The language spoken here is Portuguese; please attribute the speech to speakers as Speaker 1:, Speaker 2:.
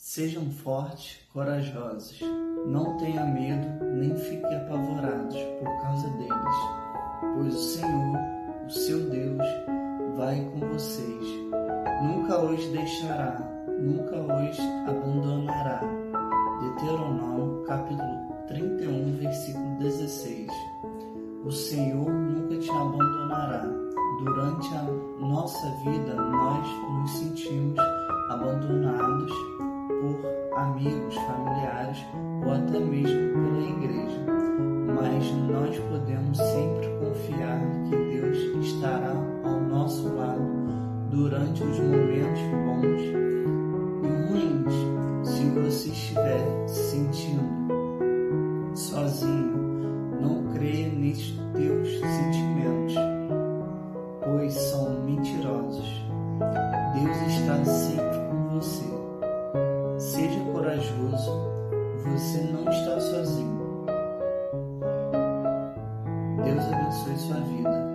Speaker 1: Sejam fortes, corajosos. Não tenham medo, nem fiquem apavorados por causa deles, pois o Senhor, o seu Deus, vai com vocês. Nunca os deixará, nunca os abandonará. Deuteronômio, capítulo 31, versículo 16. O Senhor nunca te abandonará. Durante a nossa vida, nós nos sentimos abandonados por amigos, familiares ou até mesmo pela igreja. Mas nós podemos sempre confiar que Deus estará ao nosso lado durante os momentos bons e ruins. Se você estiver se sentindo sozinho, não creia nesses teus sentimentos, pois são mentirosos. Corajoso, você não está sozinho. Deus abençoe sua vida.